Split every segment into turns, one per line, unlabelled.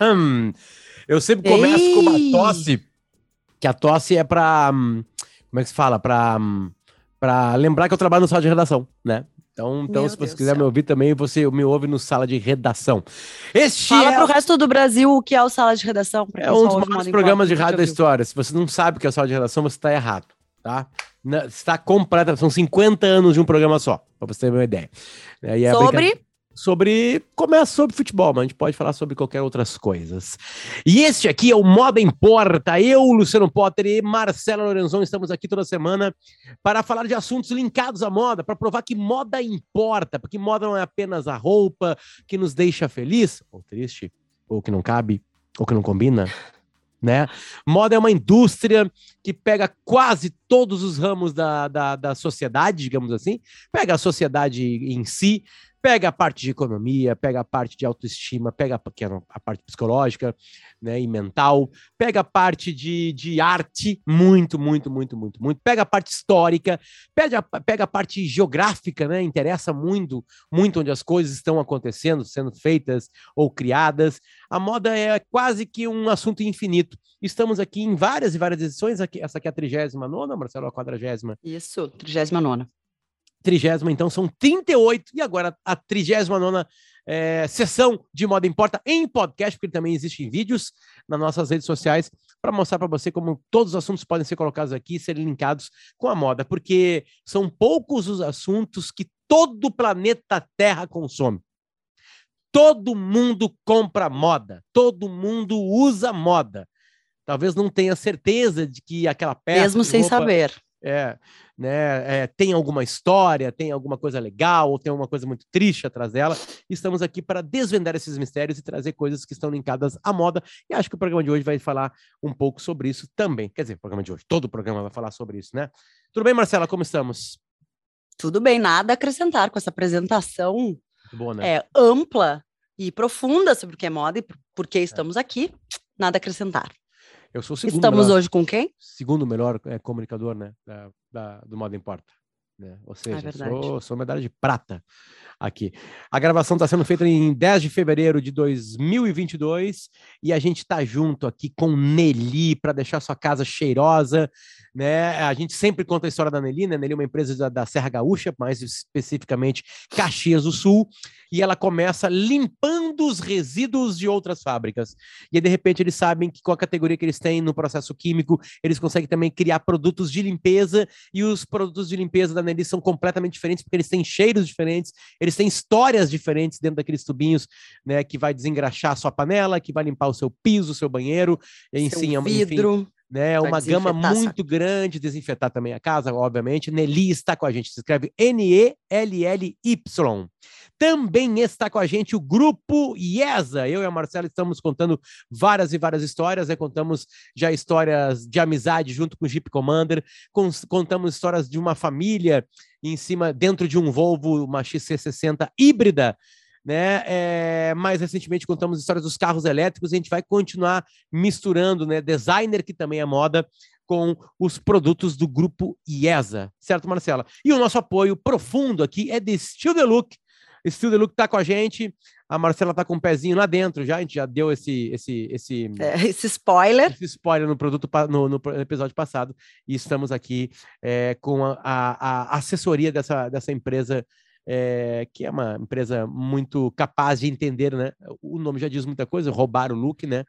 Eu sempre começo Ei. com uma tosse, que a tosse é pra. Como é que se fala? Pra, pra lembrar que eu trabalho no sala de redação, né? Então, então se você Deus quiser céu. me ouvir também, você me ouve no Sala de Redação.
Este Fala é... pro resto do Brasil o que é o Sala de Redação.
É um dos maiores programas de rádio da história. Se você não sabe o que é o Sala de Redação, você está errado, tá? Está completa, são 50 anos de um programa só, para você ter uma ideia.
É Sobre?
Sobre. Começa sobre futebol, mas a gente pode falar sobre qualquer outras coisas. E este aqui é o Moda Importa. Eu, Luciano Potter e Marcela Lorenzon estamos aqui toda semana para falar de assuntos linkados à moda, para provar que moda importa, porque moda não é apenas a roupa que nos deixa feliz, ou triste, ou que não cabe, ou que não combina. Né? Moda é uma indústria que pega quase todos os ramos da, da, da sociedade, digamos assim, pega a sociedade em si, pega a parte de economia, pega a parte de autoestima, pega que é a parte psicológica né, e mental, pega a parte de, de arte, muito, muito, muito, muito, muito, pega a parte histórica, pega pega a parte geográfica, né, interessa muito, muito onde as coisas estão acontecendo, sendo feitas ou criadas. A moda é quase que um assunto infinito. Estamos aqui em várias e várias edições, aqui, essa aqui é a 39 Marcelo, a 40
Isso, 39
trigésima, então são 38, e agora a 39 é, sessão de Moda Importa em podcast, porque também existe em vídeos nas nossas redes sociais, para mostrar para você como todos os assuntos podem ser colocados aqui e serem linkados com a moda, porque são poucos os assuntos que todo o planeta Terra consome. Todo mundo compra moda, todo mundo usa moda. Talvez não tenha certeza de que aquela peça.
Mesmo sem roupa, saber.
É, né, é, tem alguma história, tem alguma coisa legal, ou tem alguma coisa muito triste atrás dela. Estamos aqui para desvendar esses mistérios e trazer coisas que estão linkadas à moda. E acho que o programa de hoje vai falar um pouco sobre isso também. Quer dizer, o programa de hoje, todo o programa vai falar sobre isso, né? Tudo bem, Marcela? Como estamos?
Tudo bem, nada a acrescentar com essa apresentação boa, né? é, ampla e profunda sobre o que é moda e por que é. estamos é. aqui. Nada a acrescentar.
Eu sou o segundo
Estamos melhor, hoje com quem?
Segundo melhor é, comunicador, né? Da, da, do Modo Importa. Né? Ou seja, é sou, sou medalha de prata aqui. A gravação está sendo feita em 10 de fevereiro de 2022 e a gente está junto aqui com Nelly para deixar sua casa cheirosa, né? A gente sempre conta a história da Nelly, né? Nelly é uma empresa da, da Serra Gaúcha, mais especificamente Caxias do Sul, e ela começa limpando os resíduos de outras fábricas. E aí, de repente, eles sabem que com a categoria que eles têm no processo químico, eles conseguem também criar produtos de limpeza, e os produtos de limpeza da Nelly são completamente diferentes, porque eles têm cheiros diferentes, eles têm histórias diferentes dentro daqueles tubinhos, né, que vai desengraxar a sua panela, que vai limpar o seu piso, o seu banheiro, seu enfim,
vidro.
Enfim, né? Uma gama muito grande, desinfetar também a casa, obviamente. Nelly está com a gente, se escreve N-E-L-L-Y. Também está com a gente o grupo IESA. Eu e a Marcela estamos contando várias e várias histórias, né? Contamos já histórias de amizade junto com o Jeep Commander, contamos histórias de uma família em cima, dentro de um Volvo, uma XC60 híbrida, né? É, mais recentemente contamos histórias dos carros elétricos, e a gente vai continuar misturando, né? Designer, que também é moda, com os produtos do grupo IESA, certo, Marcela? E o nosso apoio profundo aqui é de Still The Look. Still The Look tá com a gente. A Marcela tá com um pezinho lá dentro já, a gente já deu esse esse esse,
é, esse spoiler.
Esse spoiler no produto no, no episódio passado e estamos aqui é, com a, a, a assessoria dessa, dessa empresa é, que é uma empresa muito capaz de entender, né? O nome já diz muita coisa, roubar o look, né?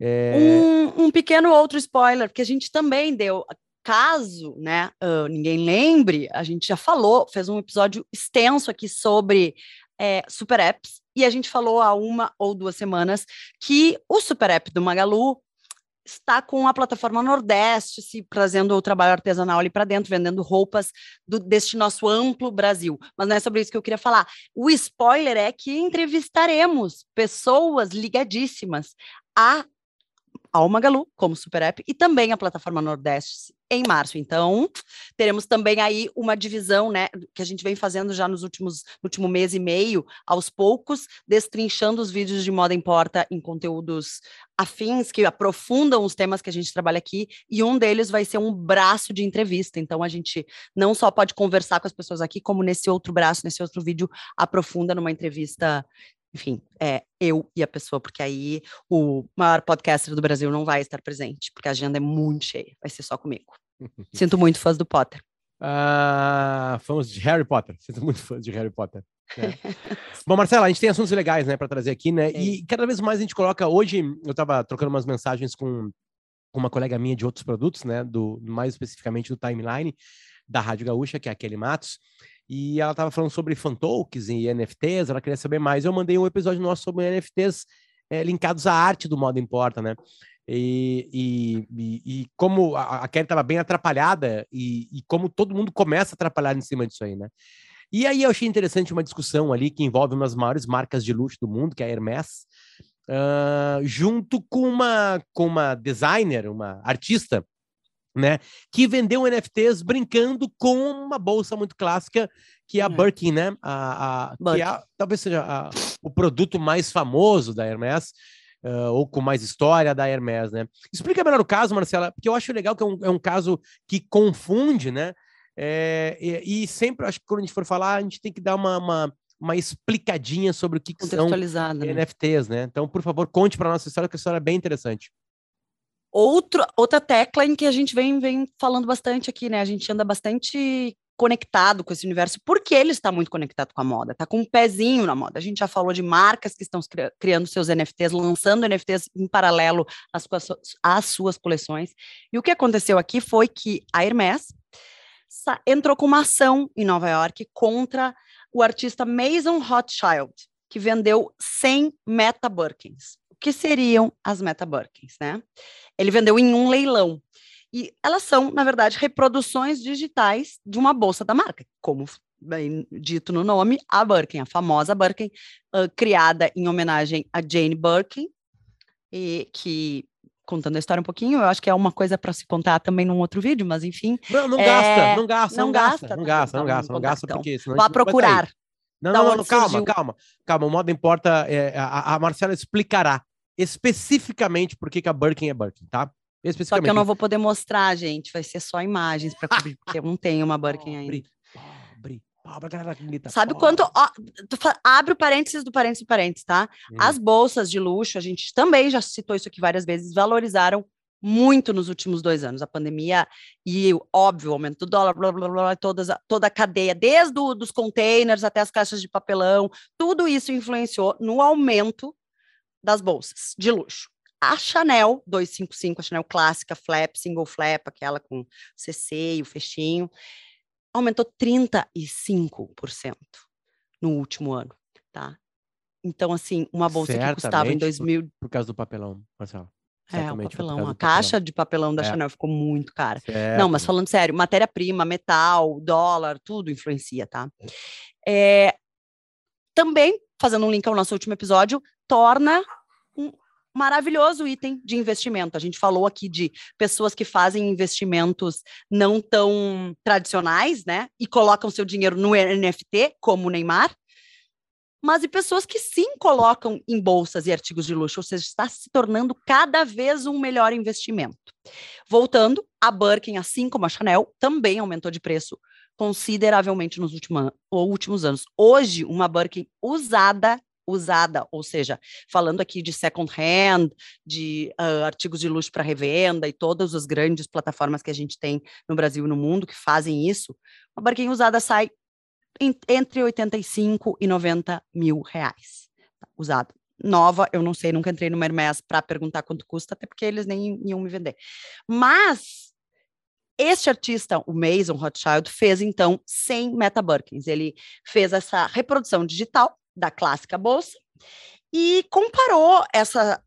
É... Um, um, pequeno outro spoiler, porque a gente também deu, caso, né, uh, ninguém lembre, a gente já falou, fez um episódio extenso aqui sobre é, super apps, e a gente falou há uma ou duas semanas que o super app do Magalu está com a plataforma Nordeste se trazendo o trabalho artesanal ali para dentro, vendendo roupas do, deste nosso amplo Brasil. Mas não é sobre isso que eu queria falar. O spoiler é que entrevistaremos pessoas ligadíssimas a ao Magalu como super app e também a plataforma Nordeste em março. Então, teremos também aí uma divisão, né, que a gente vem fazendo já nos últimos no último mês e meio, aos poucos, destrinchando os vídeos de moda em porta em conteúdos afins que aprofundam os temas que a gente trabalha aqui, e um deles vai ser um braço de entrevista. Então, a gente não só pode conversar com as pessoas aqui, como nesse outro braço, nesse outro vídeo, aprofunda numa entrevista enfim, é eu e a pessoa, porque aí o maior podcaster do Brasil não vai estar presente, porque a agenda é muito cheia, vai ser só comigo. Sinto muito fãs do Potter.
Ah, fãs de Harry Potter. Sinto muito fãs de Harry Potter. Né? Bom, Marcela, a gente tem assuntos legais, né, para trazer aqui, né? Sim. E cada vez mais a gente coloca. Hoje eu estava trocando umas mensagens com uma colega minha de outros produtos, né? Do mais especificamente do timeline da Rádio Gaúcha, que é a Kelly Matos. E ela estava falando sobre fantalks e NFTs, ela queria saber mais. Eu mandei um episódio nosso sobre NFTs é, linkados à arte do modo importa, né? E, e, e, e como a, a Kelly estava bem atrapalhada e, e, como todo mundo começa a atrapalhar em cima disso aí, né? E aí eu achei interessante uma discussão ali que envolve uma das maiores marcas de luxo do mundo, que é a Hermès, uh, junto com uma, com uma designer, uma artista, né, que vendeu NFTs brincando com uma bolsa muito clássica, que é a é. Birkin, né? A, a, que é, talvez seja a, o produto mais famoso da Hermès. Uh, ou com mais história da Hermès, né? Explica melhor o caso, Marcela, porque eu acho legal que é um, é um caso que confunde, né? É, e, e, sempre acho que quando a gente for falar, a gente tem que dar uma, uma, uma explicadinha sobre o que, que são né? NFTs, né? Então, por favor, conte para nossa história, que a história é bem interessante.
Outro, outra tecla em que a gente vem, vem falando bastante aqui, né? A gente anda bastante conectado com esse universo, porque ele está muito conectado com a moda, está com um pezinho na moda. A gente já falou de marcas que estão criando seus NFTs, lançando NFTs em paralelo às suas, às suas coleções. E o que aconteceu aqui foi que a Hermès entrou com uma ação em Nova York contra o artista Mason Rothschild, que vendeu 100 Meta Birkins que seriam as Meta Birkins, né? Ele vendeu em um leilão. E elas são, na verdade, reproduções digitais de uma bolsa da marca, como bem dito no nome, a Birkin, a famosa Birkin, uh, criada em homenagem a Jane Birkin, e que contando a história um pouquinho, eu acho que é uma coisa para se contar também num outro vídeo, mas enfim.
Não, não é... gasta, não gasta, não, não gasta, gasta, não gasta, não gasta, não gasta, porque
senão Vá procurar.
Não, não, não, calma, calma, calma. O modo importa. É, a, a Marcela explicará especificamente por que a Birkin é Birkin, tá?
Especificamente. Só que eu não vou poder mostrar, gente. Vai ser só imagens para cobrir, porque eu não tenho uma Birkin ainda. Pobre, pobre, pobre, Sabe pobre. quanto. Ó, abre o parênteses do parênteses do parênteses, tá? Hum. As bolsas de luxo, a gente também já citou isso aqui várias vezes, valorizaram muito nos últimos dois anos. A pandemia e, óbvio, o aumento do dólar, blá, blá, blá, todas, toda a cadeia, desde os containers até as caixas de papelão, tudo isso influenciou no aumento das bolsas de luxo. A Chanel 255, a Chanel clássica, flap, single flap, aquela com CC e o fechinho, aumentou 35% no último ano, tá? Então, assim, uma bolsa Certamente que custava em 2000... Por,
por causa do papelão, Marcelo.
É, o papelão. A caixa papelão. de papelão da é. Chanel ficou muito cara. Certo. Não, mas falando sério, matéria-prima, metal, dólar, tudo influencia, tá? É, também, fazendo um link ao nosso último episódio, torna um maravilhoso item de investimento. A gente falou aqui de pessoas que fazem investimentos não tão tradicionais, né? E colocam seu dinheiro no NFT, como o Neymar. Mas e pessoas que sim colocam em bolsas e artigos de luxo, ou seja, está se tornando cada vez um melhor investimento. Voltando, a Birkin, assim como a Chanel, também aumentou de preço consideravelmente nos últimos, anos. Hoje, uma Birkin usada usada, ou seja, falando aqui de second hand, de uh, artigos de luxo para revenda e todas as grandes plataformas que a gente tem no Brasil e no mundo que fazem isso, uma barquinha usada sai em, entre 85 e 90 mil reais. Tá, usada. Nova, eu não sei, nunca entrei no Hermes para perguntar quanto custa, até porque eles nem iam me vender. Mas este artista, o Mason Rothschild, fez então 100 Meta Birkins. Ele fez essa reprodução digital da clássica bolsa e comparou essa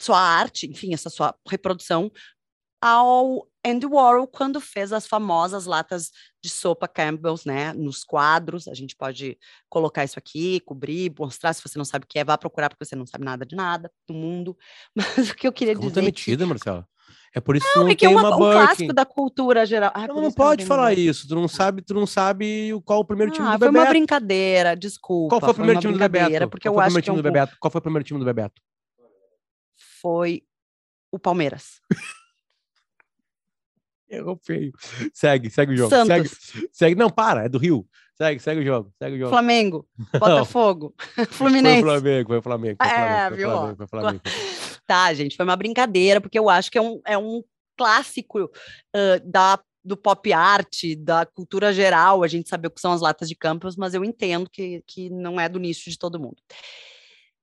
sua arte, enfim, essa sua reprodução ao Andy Warhol quando fez as famosas latas de sopa Campbell's, né, nos quadros. A gente pode colocar isso aqui, cobrir, mostrar se você não sabe o que é, vá procurar porque você não sabe nada de nada do mundo. Mas o que eu queria Como dizer
tá metida, Marcela? É por isso
não,
que
não
é que é
uma, um clássico da cultura geral.
Ai, não, não pode falar isso. Tu não sabe, tu não sabe qual o primeiro time ah, do
Bebeto. Foi uma brincadeira, desculpa.
Qual foi o primeiro time do Bebeto?
Porque qual eu acho que é um...
Bebeto? Qual foi o primeiro time do Bebeto?
Foi o Palmeiras.
Errou feio. Segue, segue o jogo. Segue, segue. Não, para, é do Rio. segue, segue o jogo, segue o jogo.
Flamengo, Botafogo, Fluminense.
Foi o Flamengo, foi o Flamengo. Foi o Flamengo,
É,
foi o
viu?
Flamengo, foi o Flamengo.
Tá, gente, foi uma brincadeira, porque eu acho que é um, é um clássico ah, da, do pop art, da cultura geral, a gente saber o que são as latas de Campos, mas eu entendo que, que não é do nicho de todo mundo.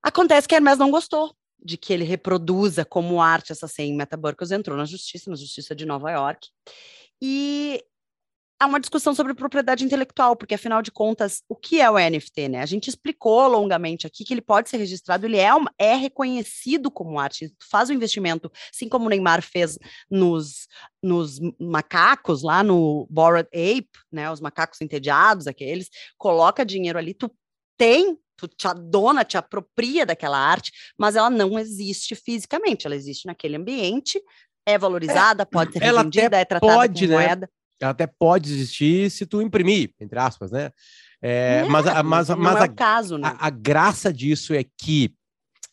Acontece que Hermes não gostou de que ele reproduza como arte essa senha. Burkos entrou na justiça, na justiça de Nova York, e há uma discussão sobre propriedade intelectual, porque afinal de contas, o que é o NFT, né? A gente explicou longamente aqui que ele pode ser registrado, ele é, uma- é reconhecido como arte, Tu faz o investimento, assim como o Neymar fez nos, nos macacos lá no Bored Ape, né? Os macacos entediados, aqueles, coloca dinheiro ali, tu tem, tu te adona, te apropria daquela arte, mas ela não existe fisicamente, ela existe naquele ambiente, é valorizada, pode ser
até
é tratada
pode,
como
né?
moeda.
Ela até pode existir se tu imprimir, entre aspas, né? É, mas a, mas,
não
mas
é
a,
caso, né?
a, a graça disso é que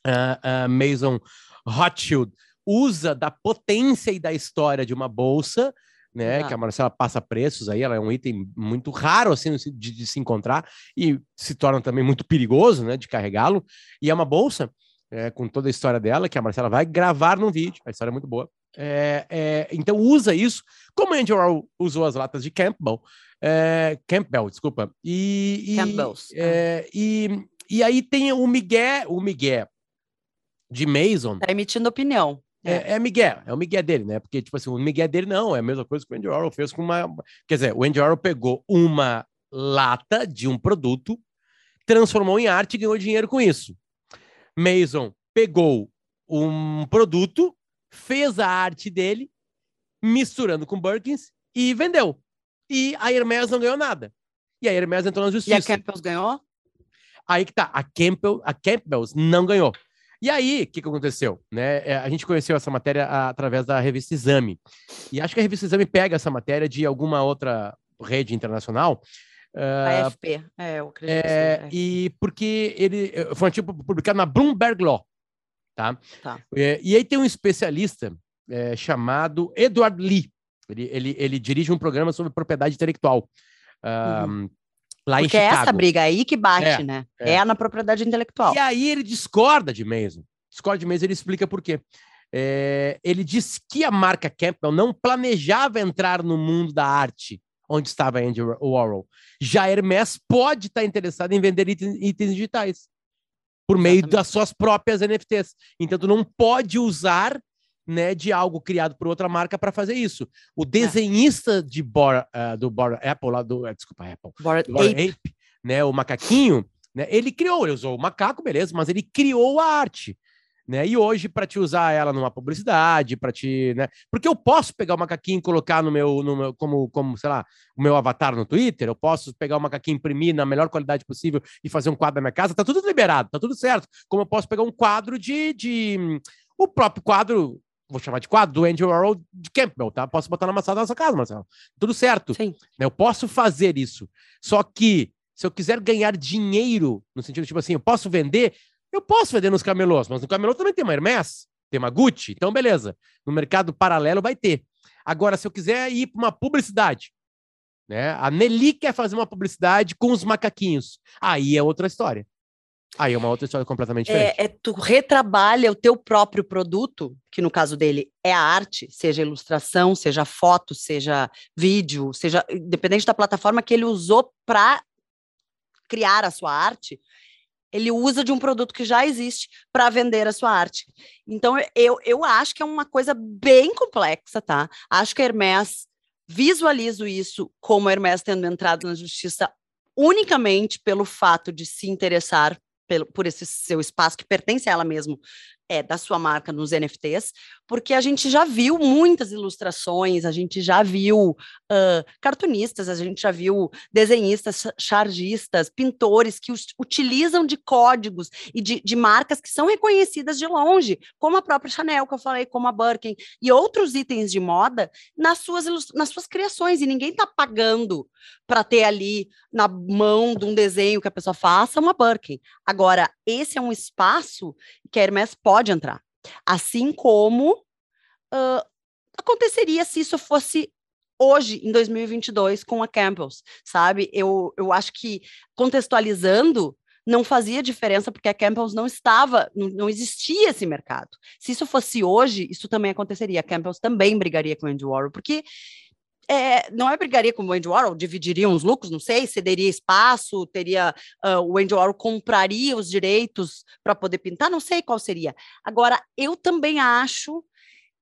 a, a Mason Rothschild usa da potência e da história de uma bolsa, né?
Exato.
Que a Marcela passa preços aí, ela é um item muito raro assim de, de se encontrar e se torna também muito perigoso, né? De carregá-lo. E é uma bolsa é, com toda a história dela que a Marcela vai gravar num vídeo. A história é muito boa. É, é, então usa isso, como a Andy Warhol usou as latas de Campbell, é, Campbell, desculpa. E, e,
Campbell's,
é, e, e aí tem o Miguel, o Miguel de Mason.
Tá emitindo opinião.
É, é Miguel, é o Miguel dele, né? Porque, tipo assim, o Miguel dele não, é a mesma coisa que o Andy Warhol fez com uma. Quer dizer, o Andy Warhol pegou uma lata de um produto, transformou em arte e ganhou dinheiro com isso. Mason pegou um produto, fez a arte dele, misturando com Birkins e vendeu. E a Hermes não ganhou nada. E a Hermes entrou na
E a
justiça.
Campbell's ganhou?
Aí que tá, a, Campbell, a Campbell's não ganhou. E aí, o que, que aconteceu? Né? É, A gente conheceu essa matéria através da revista Exame. E acho que a revista Exame pega essa matéria de alguma outra rede internacional.
A
ah,
AFP. É, eu acredito.
é, e porque ele eh, foi um artigo publicado na Bloomberg Law. Tá?
Tá.
É, e aí tem um especialista é, chamado Edward Lee. Ele, ele, ele dirige um programa sobre propriedade intelectual. ah, Lá
Porque
em
é
Chicago.
essa briga aí que bate,
É,
né?
é.
É. na propriedade intelectual.
E aí ele discorda de Mason. Discorda de Mason, ele explica por quê. É, ele diz que a marca Campbell não planejava entrar no mundo da arte, onde estava Andy Warhol. Já Hermes pode estar interessada em vender itens, itens digitais por meio
Exatamente.
das suas próprias NFTs. Então, tu não pode usar né, de algo criado por outra marca para fazer isso.
É.
O desenhista de Bora, ah, do Bora Apple, lá do, eh, desculpa, Apple,
Bored
do Bored
Ape.
Ape, né, o macaquinho, né, ele criou, ele usou o macaco, beleza, mas ele criou a arte. Né? E hoje, para te usar ela numa publicidade, para te. Né? Porque eu posso pegar o macaquinho e colocar no meu, no meu como, como, sei lá, o meu avatar no Twitter, eu posso pegar o macaquinho, imprimir na melhor qualidade possível e fazer um quadro na minha casa, tá tudo liberado, tá tudo certo. Como eu posso pegar um quadro de. de o próprio quadro, vou chamar de quadro, do Andy Warhol de Campbell, tá? Posso botar na maçã da nossa casa, Marcelo. Tudo certo.
Sim.
né? Eu posso fazer isso. Só que se eu quiser ganhar dinheiro, no sentido tipo assim, eu posso vender, eu posso vender nos camelôs, mas no camelô também tem uma Hermes, tem uma Gucci, então beleza. No mercado paralelo vai ter. Agora, se eu quiser ir para uma publicidade, né? A Nelly quer fazer uma publicidade com os macaquinhos. Aí é outra história. Aí é uma outra história completamente diferente.
É, é tu retrabalha o teu próprio produto, que no caso dele é a arte, seja ilustração, seja foto, seja vídeo, seja independente da plataforma que ele usou para criar a sua arte, ele usa de um produto que já existe para vender a sua arte. Então eu, eu acho que é uma coisa bem complexa, tá? Acho que a Hermes visualizo isso como a Hermes tendo entrado na justiça unicamente pelo fato de se interessar pelo, por esse seu espaço que pertence a ela mesmo, é, da sua marca nos NFTs, porque a gente já viu muitas ilustrações, a gente já viu uh, cartunistas, a gente já viu desenhistas, chargistas, pintores que us, utilizam de códigos e de, de, marcas que são reconhecidas de longe, como a própria Chanel, que eu falei, como a Birkin, e outros itens de moda nas suas, nas suas criações, e ninguém está pagando para ter ali na mão de um desenho que a pessoa faça uma Birkin. Agora, esse é um espaço que a Hermes pode entrar. Assim como uh, aconteceria se isso fosse hoje, em 2022, com a Campbell's, sabe? Eu, eu acho que, contextualizando, não fazia diferença porque a Campbell's não estava, não, não, existia esse mercado. Se isso fosse hoje, isso também aconteceria. A Campbell's também brigaria com o Andy Warhol, porque é, não é brigaria com o Andy Warhol, dividiriam os lucros, não sei, cederia espaço, teria uh, o Andy Warhol compraria os direitos para poder pintar, não sei qual seria. Agora, eu também acho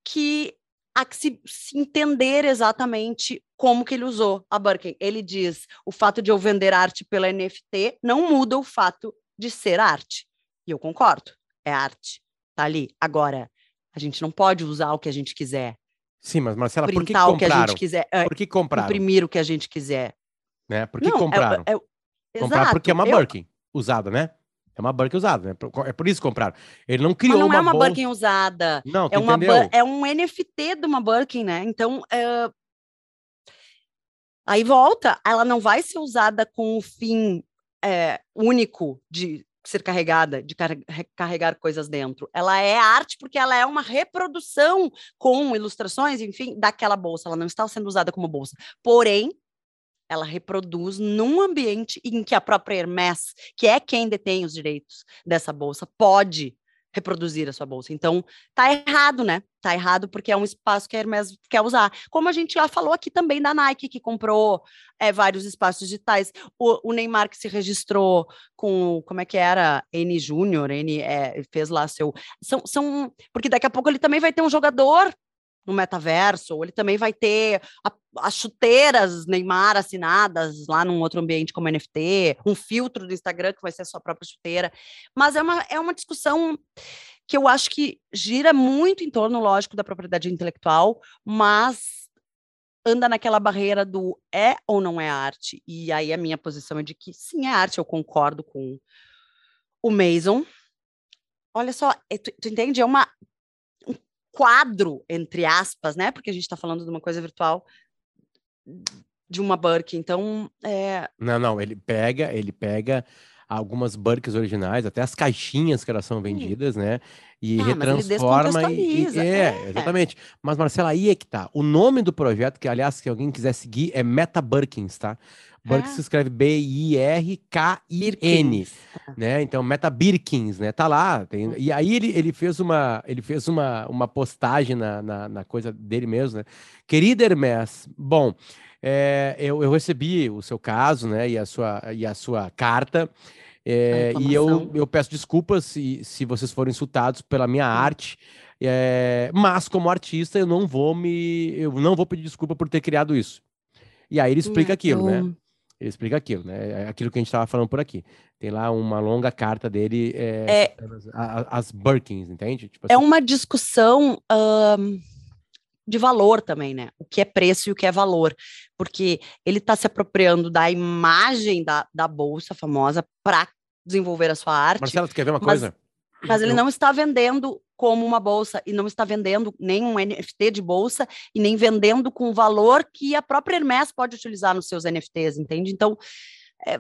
que há que se, se, entender exatamente como que ele usou a Birkin. Ele diz, o fato de eu vender arte pela NFT não muda o fato de ser arte. E eu concordo, é arte, tá ali. Agora, a gente não pode usar o que a gente quiser.
Sim, mas Marcela, por que compraram? o que a gente
quiser.
É, por que compraram?
Imprimir o que a gente quiser.
Né? Por que não, é compraram? É, é, compraram porque é uma eu... Birkin usada, né? É uma Birkin usada, né? É por isso que compraram. Ele não criou Mas
não
é
uma
bolsa...
Birkin usada.
Não,
é uma
entendeu?
É um NFT de uma Birkin, né? Então, é... aí volta, ela não vai ser usada com o fim é, único de ser carregada, de car carregar coisas dentro. Ela é arte porque ela é uma reprodução com ilustrações, enfim, daquela bolsa. Ela não está sendo usada como bolsa. Porém, ela reproduz num ambiente em que a própria Hermès, que é quem detém os direitos dessa bolsa, pode reproduzir a sua bolsa. Então, tá errado, né? Tá errado porque é um espaço que a Hermes quer usar. Como a gente já falou aqui também da Nike, que comprou é, vários espaços digitais. O, o, Neymar que se registrou com, como é que era? N Júnior, N, é, fez lá seu... São, são... Porque daqui a pouco ele também vai ter um jogador no metaverso, ou ele também vai ter a, as chuteiras Neymar assinadas lá num outro ambiente como NFT, um filtro do Instagram que vai ser a sua própria chuteira. Mas é uma, é uma discussão que eu acho que gira muito em torno, lógico, da propriedade intelectual, mas anda naquela barreira do é ou não é arte. E aí a minha posição é de que sim, é arte, eu concordo com o Mason. Olha só, é, tu, tu entende? É uma quadro, entre aspas, né? Porque a gente está falando de uma coisa virtual de uma Burke. Então, é...
Não, não, ele pega, ele pega algumas Burks originais, até as caixinhas que elas são vendidas, hum. né? E ah, retransforma e, e é, é, exatamente. Mas Marcela, aí é que tá. O nome do projeto, que aliás, se alguém quiser seguir, é Meta Burkins, tá? Burkins ah. se escreve B-I-R-K-I-N, né? Então, Meta Birkins, né? Tá lá. Tem... E aí ele, ele fez uma ele fez uma, uma postagem na, na, na coisa dele mesmo, né? Querida Hermes, bom, é, eu, eu recebi o seu caso, né? E a sua, e a sua carta. É, e eu, eu peço desculpas se, se vocês foram insultados pela minha hum. arte. É, mas como artista eu não vou me eu não vou pedir desculpa por ter criado isso. E aí ele explica aquilo, né? Ele explica aquilo, né? É aquilo que a gente estava falando por aqui. Tem lá uma longa carta dele, é, é as, as Birkins, entende?
Tipo é assim. É uma discussão um, de valor também, né? O que é preço e o que é valor. Porque ele está se apropriando da imagem da, da bolsa famosa para desenvolver a sua arte.
Marcelo, tu quer ver uma mas, coisa?
Mas ele não está vendendo como uma bolsa e não está vendendo nem um NFT de bolsa e nem vendendo com o valor que a própria Hermes pode utilizar nos seus NFTs, entende? Então, é,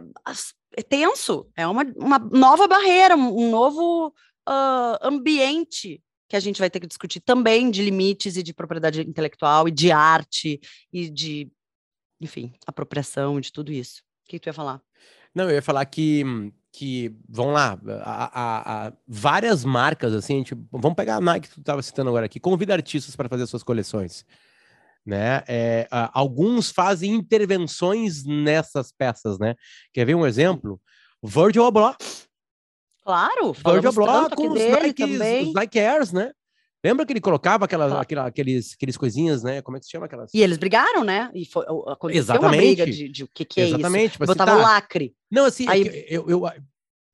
é tenso, é uma, uma nova barreira, um, novo uh, ambiente que a gente vai ter que discutir também de limites e de propriedade intelectual e de arte e de, enfim, apropriação de tudo isso. O que tu ia falar?
Não, eu ia falar que que vão lá, a, a, a, várias marcas assim, a gente, vamos pegar a Nike que tu estava citando agora aqui, convida artistas para fazer suas coleções, né? É, a, alguns fazem intervenções nessas peças, né? Quer ver um exemplo? Virgil Abloh.
Claro,
Virgil Abloh com os Nike, os Nike Airs, né? Lembra que ele colocava aquelas, ah. aquela, aqueles, aqueles coisinhas, né? Como é que se chama aquelas?
E eles brigaram, né? E foi, aconteceu Exatamente. uma briga de, de o que, que é
Exatamente.
isso. Botava tá... lacre.
Não, assim, Aí... eu, eu,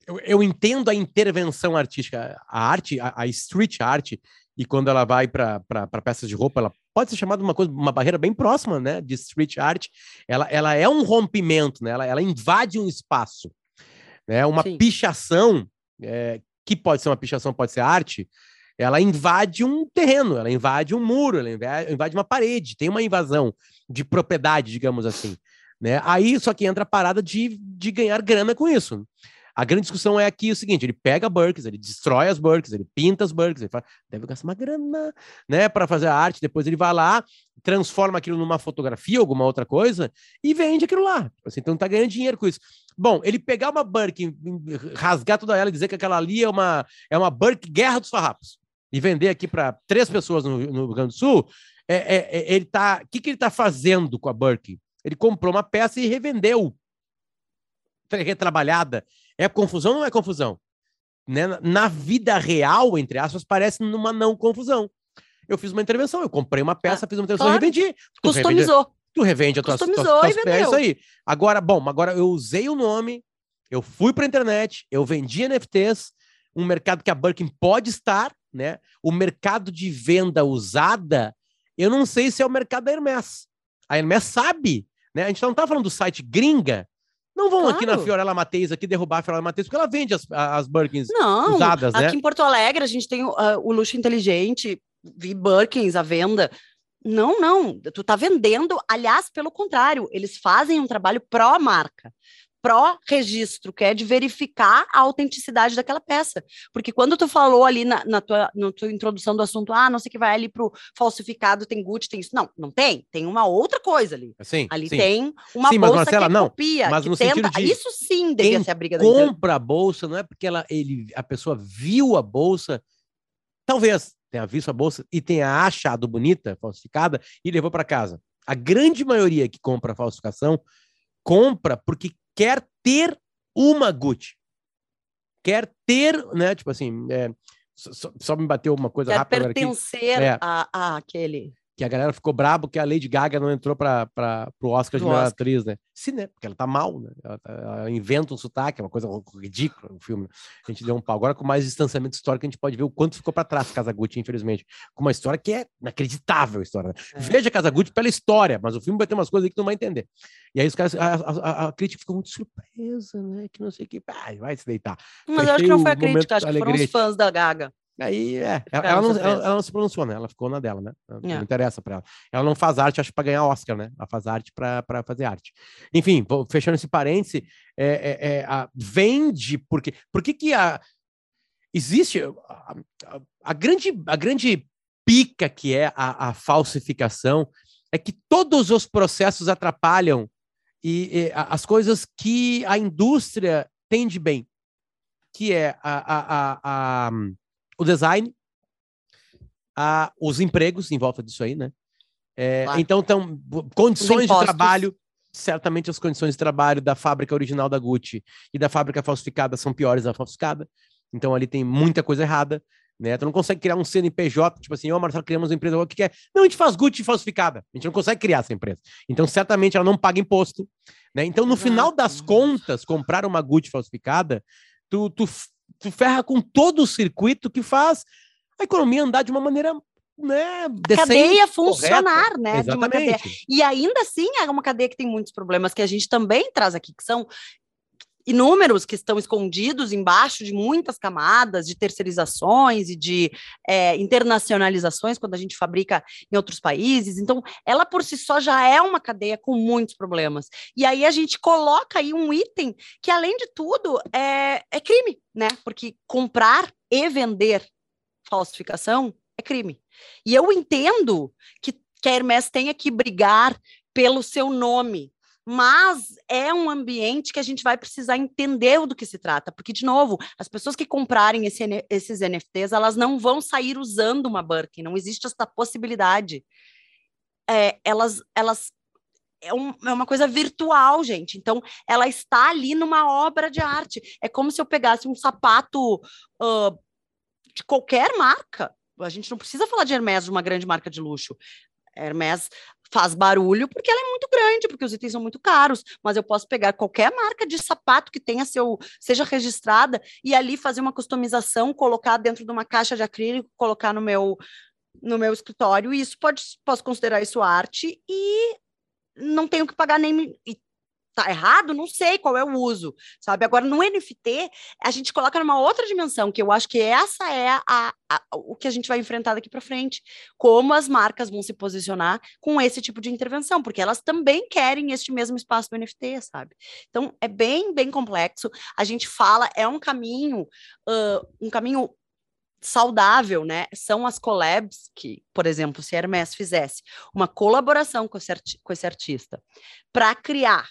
eu, eu, entendo a intervenção artística, a arte, a, a street art, e quando ela vai para peças de roupa, ela pode ser chamada uma coisa, uma barreira bem próxima, né? De street art. Ela, ela é um rompimento, né? Ela, ela invade um espaço, né? Uma Sim. pichação, é, que pode ser uma pichação, pode ser arte, ela invade um terreno, ela invade um muro, ela invade uma parede, tem uma invasão de propriedade, digamos assim. Né? Aí só que entra a parada de, de ganhar grana com isso. A grande discussão é aqui o seguinte: ele pega Burks, ele destrói as Burks, ele pinta as Burks, ele fala, deve gastar uma grana, né, para fazer a arte. Depois ele vai lá, transforma aquilo numa fotografia, alguma outra coisa, e vende aquilo lá. Tipo assim, então tá ganhando dinheiro com isso. Bom, ele pegar uma Burke, rasgar toda ela e dizer que aquela ali é uma, é uma Burke Guerra dos Farrapos e vender aqui para três pessoas no, no, Rio Grande do Sul, é, é, é ele tá, o que, que ele está fazendo com a Burke? Ele comprou uma peça e revendeu, retrabalhada. É confusão ou não é confusão? Né? Na vida real, entre aspas, parece numa não confusão. Eu fiz uma intervenção, eu comprei uma peça, ah, fiz uma intervenção claro. e revendi.
Customizou.
Revende, tu revende a tua
Customizou tuas,
e. É isso aí. Agora, bom, agora eu usei o nome, eu fui para a internet, eu vendi NFTs, um mercado que a Birkin pode estar, né? O mercado de venda usada, eu não sei se é o mercado da Hermes. A Hermes sabe, né? A gente não tá falando do site gringa. Não vão claro. aqui na Fiorella Mateus aqui derrubar a Fiorella Mateus, porque ela vende as, as Birkins
não,
usadas,
aqui
né?
Aqui em Porto Alegre a gente tem uh, o luxo inteligente, vi Birkins à venda. Não, não, tu tá vendendo, aliás, pelo contrário, eles fazem um trabalho pró-marca pró-registro, que é de verificar a autenticidade daquela peça. Porque quando tu falou ali na, na, tua, na tua introdução do assunto, ah, não sei que vai ali para o falsificado, tem Gucci, tem isso. Não, não tem. Tem uma outra coisa ali.
Sim,
ali
sim.
tem uma
sim,
bolsa
mas, Marcela,
que
não,
copia,
mas
que
no
tenta...
De
isso sim devia ser a briga da
compra a bolsa, não é porque ela, ele, a pessoa viu a bolsa, talvez tenha visto a bolsa e tenha achado bonita, falsificada, e levou para casa. A grande maioria que compra a falsificação compra porque quer ter uma Gucci. Quer ter, né? Tipo assim, é, só, só, me bateu uma coisa
quer
rápida.
pertencer
é,
a, a aquele
que a galera ficou brabo que a Lady Gaga não entrou para o Oscar de melhor atriz, né? Sim, né? Porque ela tá mal, né? Ela, tá, ela, inventa um sotaque, é uma coisa ridícula o filme. A gente deu um pau. Agora, com mais distanciamento histórico, a gente pode ver o quanto ficou para trás Casagutti, infelizmente. Com uma história que é inacreditável a história. Né? É. Veja Casagutti pela história, mas o filme vai ter umas coisas aí que tu não vai entender. E aí os caras, a, a, a crítica ficou muito surpresa, né? Que não sei o que. Vai se deitar.
Mas Fechei eu acho que não foi a crítica, acho que foram os fãs da Gaga.
Aí, é, ela, ela, não, ela, ela, não, se pronunciou, né? Ela ficou na dela, né? Não, é. interessa para ela. Ela não faz arte, acho, para ganhar Oscar, né? Ela faz arte para fazer arte. Enfim, fechando esse parêntese, é, é, é, a, vende, porque. Por que que a. Existe. A, a, a, grande, a grande pica que é a, a falsificação é que todos os processos atrapalham e, e as coisas que a indústria tem de bem, que é a, a, a o design, a, os empregos em volta disso aí, né? É, claro. Então, então, condições de trabalho, certamente as condições de trabalho da fábrica original da Gucci e da fábrica falsificada são piores da falsificada. Então, ali tem muita coisa errada. Né? Tu não consegue criar um CNPJ, tipo assim, ó, oh, Marcelo, criamos uma empresa, o que, que é? Não, a gente faz Gucci falsificada. A gente não consegue criar essa empresa. Então, certamente ela não paga imposto. Né? Então, no final das contas, comprar uma Gucci falsificada, tu, tu tu ferra com todo o circuito que faz a economia andar de uma maneira né,
decente, cadeia funcionar, correta. né? Exatamente. E ainda assim é uma cadeia que tem muitos problemas que a gente também traz aqui, que são inúmeros que estão escondidos embaixo de muitas camadas de terceirizações e de é, internacionalizações quando a gente fabrica em outros países. Então, ela por si só já é uma cadeia com muitos problemas. E aí a gente coloca aí um item que, além de tudo, é, é crime, né? Porque comprar e vender falsificação é crime. E eu entendo que, que a Hermes tenha que brigar pelo seu nome, mas é um ambiente que a gente vai precisar entender do que se trata, porque, de novo, as pessoas que comprarem esse, esses NFTs, elas não vão sair usando uma Birkin, não existe essa possibilidade. É, elas, elas é, um, é, uma coisa virtual, gente. Então, ela está ali numa obra de arte. É como se eu pegasse um sapato uh, de qualquer marca. A gente não precisa falar de Hermes, de uma grande marca de luxo. Hermes faz barulho porque ela é muito grande, porque os itens são muito caros, mas eu posso pegar qualquer marca de sapato que tenha seu, seja registrada e ali fazer uma customização, colocar dentro de uma caixa de acrílico, colocar no meu no meu escritório, e isso pode posso considerar isso arte e não tenho que pagar nem Tá errado? Não sei qual é o uso, sabe? Agora, no NFT, a gente coloca numa outra dimensão, que eu acho que essa é a, a, o que a gente vai enfrentar daqui para frente. Como as marcas vão se posicionar com esse tipo de intervenção, porque elas também querem este mesmo espaço do NFT, sabe? Então, é bem, bem complexo. A gente fala, é um caminho, uh, um caminho saudável, né? São as collabs que, por exemplo, se a Hermès fizesse uma colaboração com esse, com esse artista para criar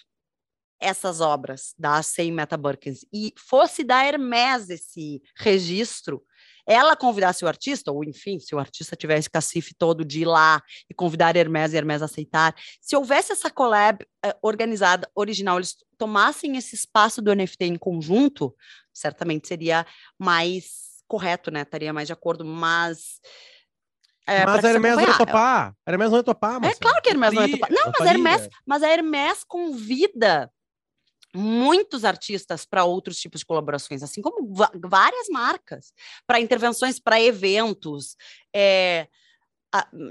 essas obras da Sem Meta Birkins e fosse da Hermès esse registro, ela convidasse o artista, ou enfim, se o artista tivesse cacife todo de ir lá e convidar a Hermès e a Hermès aceitar, se houvesse essa collab uh, organizada, original, eles tomassem esse espaço do NFT em conjunto, certamente seria mais correto, né? Estaria mais de acordo, mas
é, mas a Hermes não ia topar. A Hermes não ia topar,
mas É claro que a Hermes não ia topar. Não, mas a Hermes, mas a Hermes convida muitos artistas para outros tipos de colaborações, assim como várias marcas, para intervenções para eventos. É,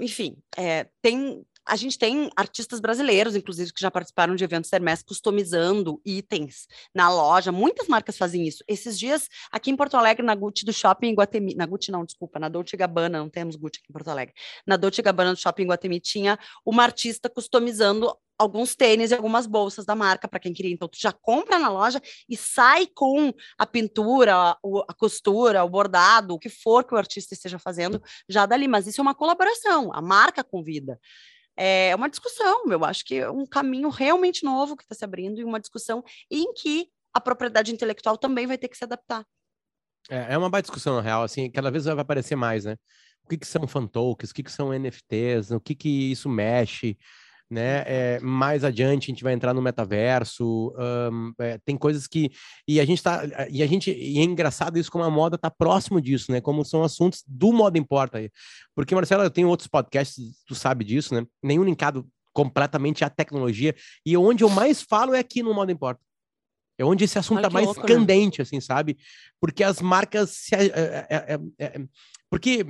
enfim, é, tem, a gente tem artistas brasileiros, inclusive, que já participaram de eventos Hermes customizando itens na loja. Muitas marcas fazem isso. Esses dias, aqui em Porto Alegre, na Gucci do Shopping Guatemi, na Gucci não, desculpa, na Dolce Gabbana, não temos Gucci aqui em Porto Alegre. Na Dolce Gabbana do Shopping Guatemi tinha uma artista customizando alguns tênis e algumas bolsas da marca para quem queria. Então, tu já compra na loja e sai com a pintura, a, costura, o bordado, o que for que o artista esteja fazendo, já dali. Mas isso é uma colaboração, a marca convida é uma discussão, eu acho que é um caminho realmente novo que está se abrindo e uma discussão em que a propriedade intelectual também vai ter que se adaptar.
É, é uma baita discussão, na real, assim, cada vez vai aparecer mais, né? O que, que são fan tokens, o que, que são NFTs, o que, que isso mexe, né? É, mais adiante a gente vai entrar no metaverso, um, é, tem coisas que e a gente tá e a gente e é engraçado isso como a moda tá próximo disso, né? Como são assuntos do moda importa aí, porque Marcelo eu tenho outros podcasts, tu sabe disso, né? Nenhum linkado completamente à tecnologia e onde eu mais falo é aqui no moda importa. É onde esse assunto está mais né? candente, né? assim, sabe? Porque as marcas se, é, é, é, porque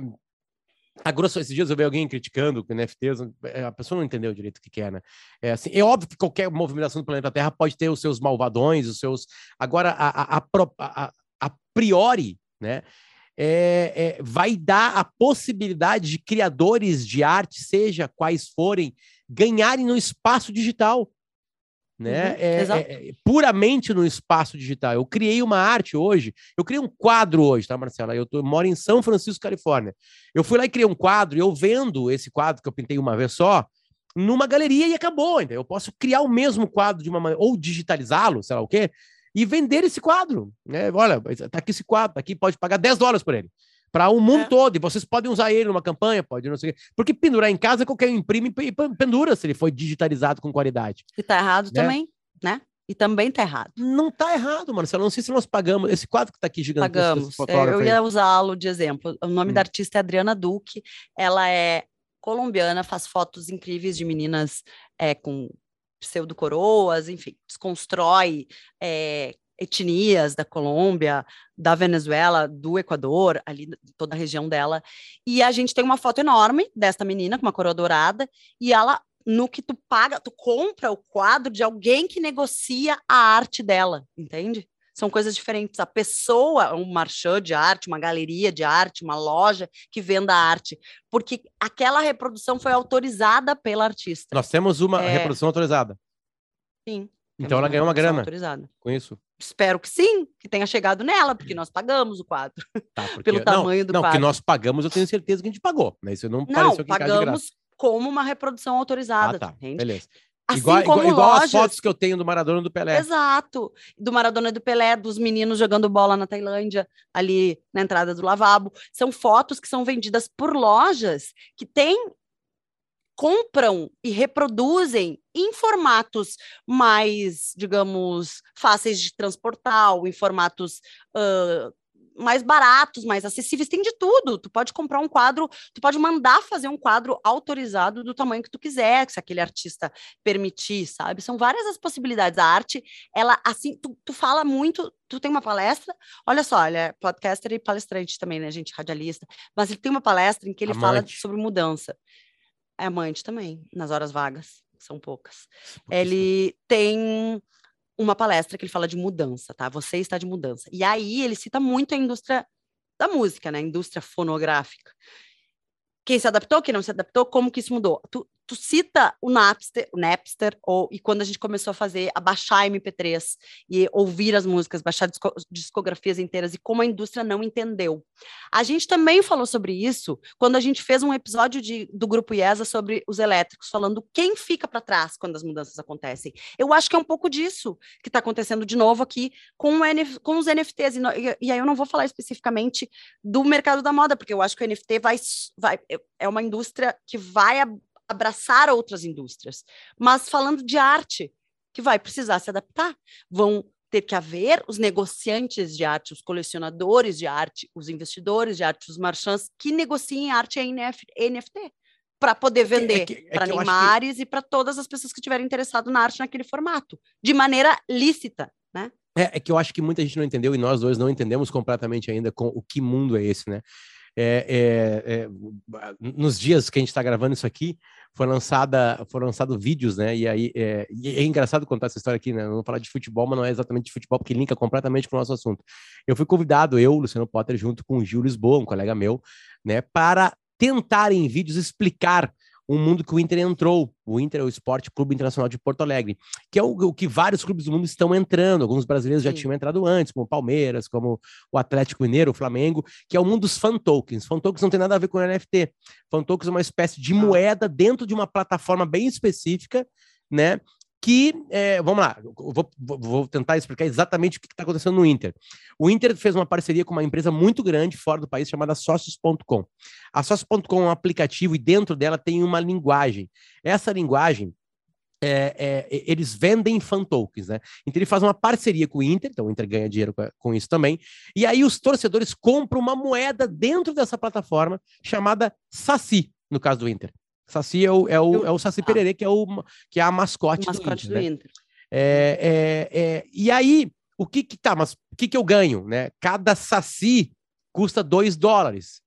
a grosso, esses dias eu vi alguém criticando o NFTs, é, a pessoa não entendeu direito o que, que é, né? É, assim, é óbvio que qualquer movimentação do planeta Terra pode ter os seus malvadões, os seus. Agora, a, a, a, a priori, né? É, é, vai dar a possibilidade de criadores de arte, seja quais forem, ganharem no espaço digital né? Uhum, é, é, é, puramente no espaço digital. Eu criei uma arte hoje, eu criei um quadro hoje, tá, Marcela? Eu, tô, eu moro em São Francisco, Califórnia. Eu fui lá e criei um quadro, e eu vendo esse quadro que eu pintei uma vez só, numa galeria e acabou. Então, eu posso criar o mesmo quadro de uma maneira, ou digitalizá-lo, sei lá o quê, e vender esse quadro. Né? Olha, tá aqui esse quadro, tá aqui pode pagar 10 dólares por ele para o mundo é. todo. E vocês podem usar ele numa campanha, pode não sei o quê. Porque pendurar em casa, qualquer imprime e pendura se ele foi digitalizado com qualidade.
E tá errado né? também, né? E também tá errado.
Não tá errado, Marcelo. Não sei se nós pagamos. Esse quadro que tá aqui gigante.
Pagamos. Eu ia usá-lo de exemplo. O nome hum. da artista é Adriana Duque. Ela é colombiana, faz fotos incríveis de meninas é, com pseudo-coroas, enfim, desconstrói é, etnias da Colômbia, da Venezuela, do Equador, ali toda a região dela. E a gente tem uma foto enorme desta menina com uma coroa dourada e ela no que tu paga, tu compra o quadro de alguém que negocia a arte dela, entende? São coisas diferentes. A pessoa, um marchand de arte, uma galeria de arte, uma loja que venda arte, porque aquela reprodução foi autorizada pela artista.
Nós temos uma é... reprodução autorizada.
Sim.
Então ela ganhou uma grana autorizada. com isso?
Espero que sim, que tenha chegado nela, porque nós pagamos o quadro. Tá, porque... Pelo tamanho
não,
do
não,
quadro.
Não, que nós pagamos, eu tenho certeza que a gente pagou. Né? Isso não,
não pagamos como uma reprodução autorizada. Ah, tá.
Entende? Beleza. Assim igual, como igual, igual lojas... as fotos que eu tenho do Maradona e do Pelé.
Exato. Do Maradona e do Pelé, dos meninos jogando bola na Tailândia, ali na entrada do lavabo. São fotos que são vendidas por lojas que têm compram e reproduzem em formatos mais, digamos, fáceis de transportar, ou em formatos uh, mais baratos, mais acessíveis, tem de tudo. Tu pode comprar um quadro, tu pode mandar fazer um quadro autorizado do tamanho que tu quiser, se aquele artista permitir, sabe? São várias as possibilidades. A arte, ela, assim, tu, tu fala muito, tu tem uma palestra, olha só, ele é podcaster e palestrante também, né, gente, radialista, mas ele tem uma palestra em que ele Amante. fala sobre mudança. É amante também, nas horas vagas. são poucas. Ele tem uma palestra que ele fala de mudança, tá? Você está de mudança. E aí ele cita muito a indústria da música, né? A indústria fonográfica. Quem se adaptou, quem não se adaptou, como que isso mudou? Tu, tu cita o Napster, o Napster ou, e quando a gente começou a fazer, a baixar MP3 e ouvir as músicas, baixar disco, discografias inteiras e como a indústria não entendeu. A gente também falou sobre isso quando a gente fez um episódio de, do Grupo IESA sobre os elétricos, falando quem fica para trás quando as mudanças acontecem. Eu acho que é um pouco disso que está acontecendo de novo aqui com, NF, com os NFTs. E, e, e, aí eu não vou falar especificamente do mercado da moda, porque eu acho que o NFT vai, vai é uma indústria que vai abraçar outras indústrias. Mas falando de arte, que vai precisar se adaptar, vão ter que haver os negociantes de arte, os colecionadores de arte, os investidores de arte, os marchands que negociem arte em NFT para poder vender é é para Neymares que... e para todas as pessoas que estiverem interessadas na arte naquele formato, de maneira lícita, né?
É, é que eu acho que muita gente não entendeu e nós dois não entendemos completamente ainda com o que mundo é esse, né? É, é, é, nos dias que a gente está gravando isso aqui, foi lançada, foram lançados vídeos, né? E aí é, é, engraçado contar essa história aqui, né? Não vou falar de futebol, mas não é exatamente de futebol, porque linka completamente com o nosso assunto. Eu fui convidado, eu, Luciano Potter, junto com o Gil Lisboa, um colega meu, né, para tentar em vídeos explicar um mundo que o Inter entrou. O Inter é o Esporte Clube Internacional de Porto Alegre, que é o, o que vários clubes do mundo estão entrando. Alguns brasileiros Sim. já tinham entrado antes, como o Palmeiras, como o Atlético Mineiro, o Flamengo, que é o mundo dos fan tokens. Fan tokens não tem nada a ver com NFT. Fan tokens é uma espécie de moeda dentro de uma plataforma bem específica, né? Que, é, vamos lá, vou, vou, tentar explicar exatamente o que está acontecendo no Inter. O Inter fez uma parceria com uma empresa muito grande fora do país chamada Sócios.com. A Sócios.com é um aplicativo e dentro dela tem uma linguagem. Essa linguagem é, é, eles vendem fan tokens, né? Então ele faz uma parceria com o Inter, então o Inter ganha dinheiro com, com, isso também, e aí os torcedores compram uma moeda dentro dessa plataforma chamada Saci, no caso do Inter. Saci é o, é o, é o Saci. Pererê, que é, o, que é a mascote, mascote do Inter. Do né? Inter. É, é, é, e aí, o que que tá, mas o que que eu ganho, né? Cada Saci custa 2 dólares.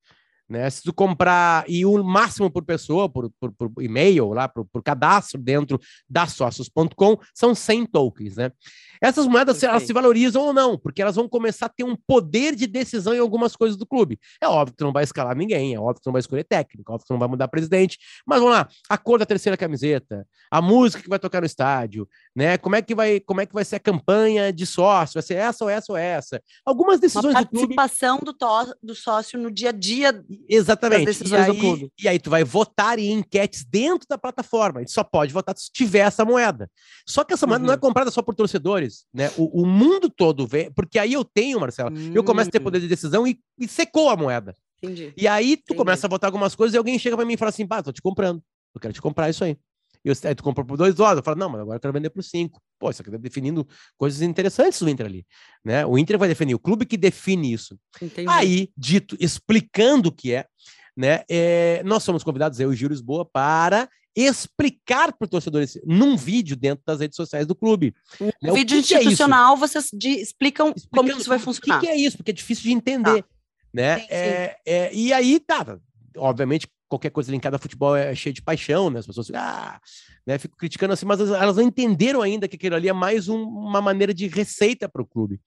Né? Se tu comprar, e o máximo por pessoa, por, por, por e-mail, lá, por, por, cadastro dentro da sócios.com, são 100 tokens, né? Essas moedas, elas se valorizam ou não, porque elas vão começar a ter um poder de decisão em algumas coisas do clube. É óbvio que tu não vai escalar ninguém, é óbvio que tu não vai escolher técnico, é óbvio que tu não vai mudar presidente, mas vamos lá, a cor da terceira camiseta, a música que vai tocar no estádio, né? Como é que vai, como é que vai ser a campanha de sócio? Vai ser essa ou essa ou essa? Algumas decisões
Uma participação do, clube... do, do sócio no dia a dia
Exatamente. E aí, e aí, tu vai votar em enquetes dentro da plataforma. E só pode votar se tiver essa moeda. Só que essa moeda não é uhum. comprada só por torcedores, né? O, o mundo todo vê, porque aí eu tenho, Marcela, hum. eu começo a ter poder de decisão e, e secou a moeda. Entendi. E aí tu Entendi. começa a votar algumas coisas e alguém chega para mim e fala assim: pá, tô te comprando. Eu quero te comprar isso aí. Eu, aí tu comprou por dois dólares. Eu falo, não, mas agora eu quero vender por cinco. Pô, isso aqui tá definindo coisas interessantes do Inter ali. Né? O Inter vai definir, o clube que define isso. Entendi. Aí, dito, explicando o que é, né? É, nós somos convidados, eu e Gil Lisboa, para explicar para o torcedor num vídeo dentro das redes sociais do clube.
Um né? vídeo que institucional, é vocês de, explicam como que isso vai funcionar.
O que, que, é isso? Porque é difícil de entender. Tá. Né? Sim, sim. É, é, e aí, tá, obviamente, qualquer coisa linkada a futebol é cheio de paixão, né? As pessoas ah, né? Ficam criticando assim, mas elas não entenderam ainda que aquilo ali é mais um, uma maneira de receita para o clube.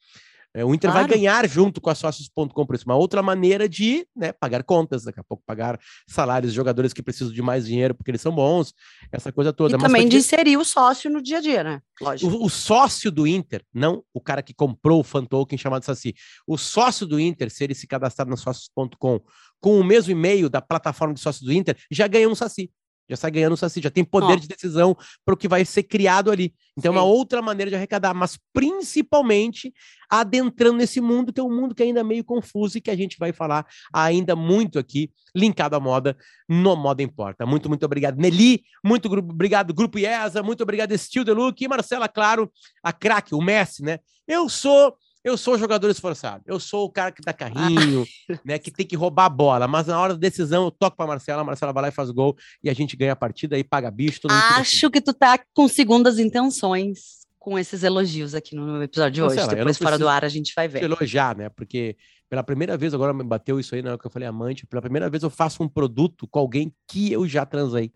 É, o Inter claro. vai ganhar junto com a sócios.com por isso, uma outra maneira de né, pagar contas, daqui a pouco pagar salários de jogadores que precisam de mais dinheiro porque eles são bons, essa coisa toda.
E Mas também de inserir o sócio no dia a dia, né?
Lógico. O, o, sócio do Inter, não o cara que comprou o fan token chamado Saci, o sócio do Inter, se ele se cadastrar no sócios.com com o mesmo e-mail da plataforma de sócio do Inter, já ganhou um Saci já sai ganhando o Saci, já tem poder oh. de decisão para o que vai ser criado ali. Então Sim. é uma outra maneira de arrecadar, mas principalmente adentrando nesse mundo, que é um mundo que ainda é meio confuso e que a gente vai falar ainda muito aqui, linkado à moda, no Moda Importa. Muito, muito obrigado, Nelly, muito obrigado, Grupo IESA, muito obrigado, Steel Deluxe e Marcela, claro, a craque, o Messi, né? Eu sou eu sou jogador esforçado. Eu sou o cara que dá carrinho, ah. né? Que tem que roubar a bola. Mas na hora da decisão, eu toco pra Marcela, a Marcela vai lá e faz gol e a gente ganha a partida e paga bicho.
Acho que tu tá com segundas intenções com esses elogios aqui no episódio de hoje. Marcela, Depois, fora do ar, a gente vai ver.
Elogiar, né? Porque pela primeira vez, agora me bateu isso aí na hora que eu falei amante, pela primeira vez eu faço um produto com alguém que eu já transei.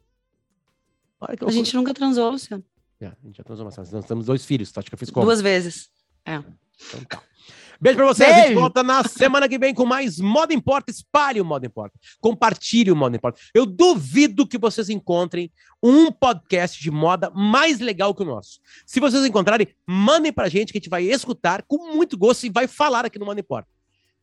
Olha que
A gente nunca transou, Luciano.
É, a gente já transou bastante. Nós temos dois filhos, tu acha que eu fiz como?
Duas vezes. É.
Então tá. Beijo pra vocês. A gente volta na semana que vem com mais Moda Importa. Espalhe o Moda Importa. Compartilhe o Moda Importa. Eu duvido que vocês encontrem um podcast de moda mais legal que o nosso. Se vocês encontrarem, mandem pra gente que a gente vai escutar com muito gosto e vai falar aqui no Moda Importa.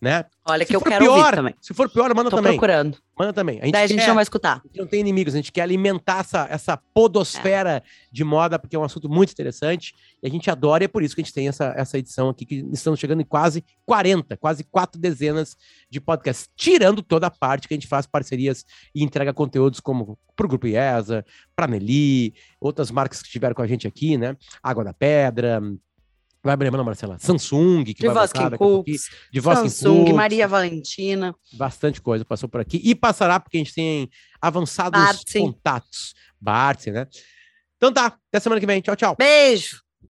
Né?
Olha,
Se
que eu quero
pior,
ouvir também.
Se for pior, manda
Tô
também.
procurando.
Manda também. A gente,
Daí a gente
quer-
não vai escutar.
a gente não tem inimigos, a gente quer alimentar essa, essa podosfera de moda, porque é um assunto muito interessante e a gente adora, e é por isso que a gente tem essa, essa edição aqui, que estamos chegando em quase 40, quase quatro dezenas de podcasts, tirando toda a parte que a gente faz parcerias e entrega conteúdos como pro Grupo IESA, pra Nelly, outras marcas que estiveram com a gente aqui, né? Água da Pedra. Vai me lembrando, Marcela? Samsung, que
De
vai voltar daqui.
Cooks,
De Voskin
Samsung,
Cooks.
Maria Valentina.
Bastante coisa passou por aqui. E passará, porque a gente tem avançados
Bartzi.
contatos. Bartzi, né? Então tá, até semana que vem. Tchau, tchau.
Beijo!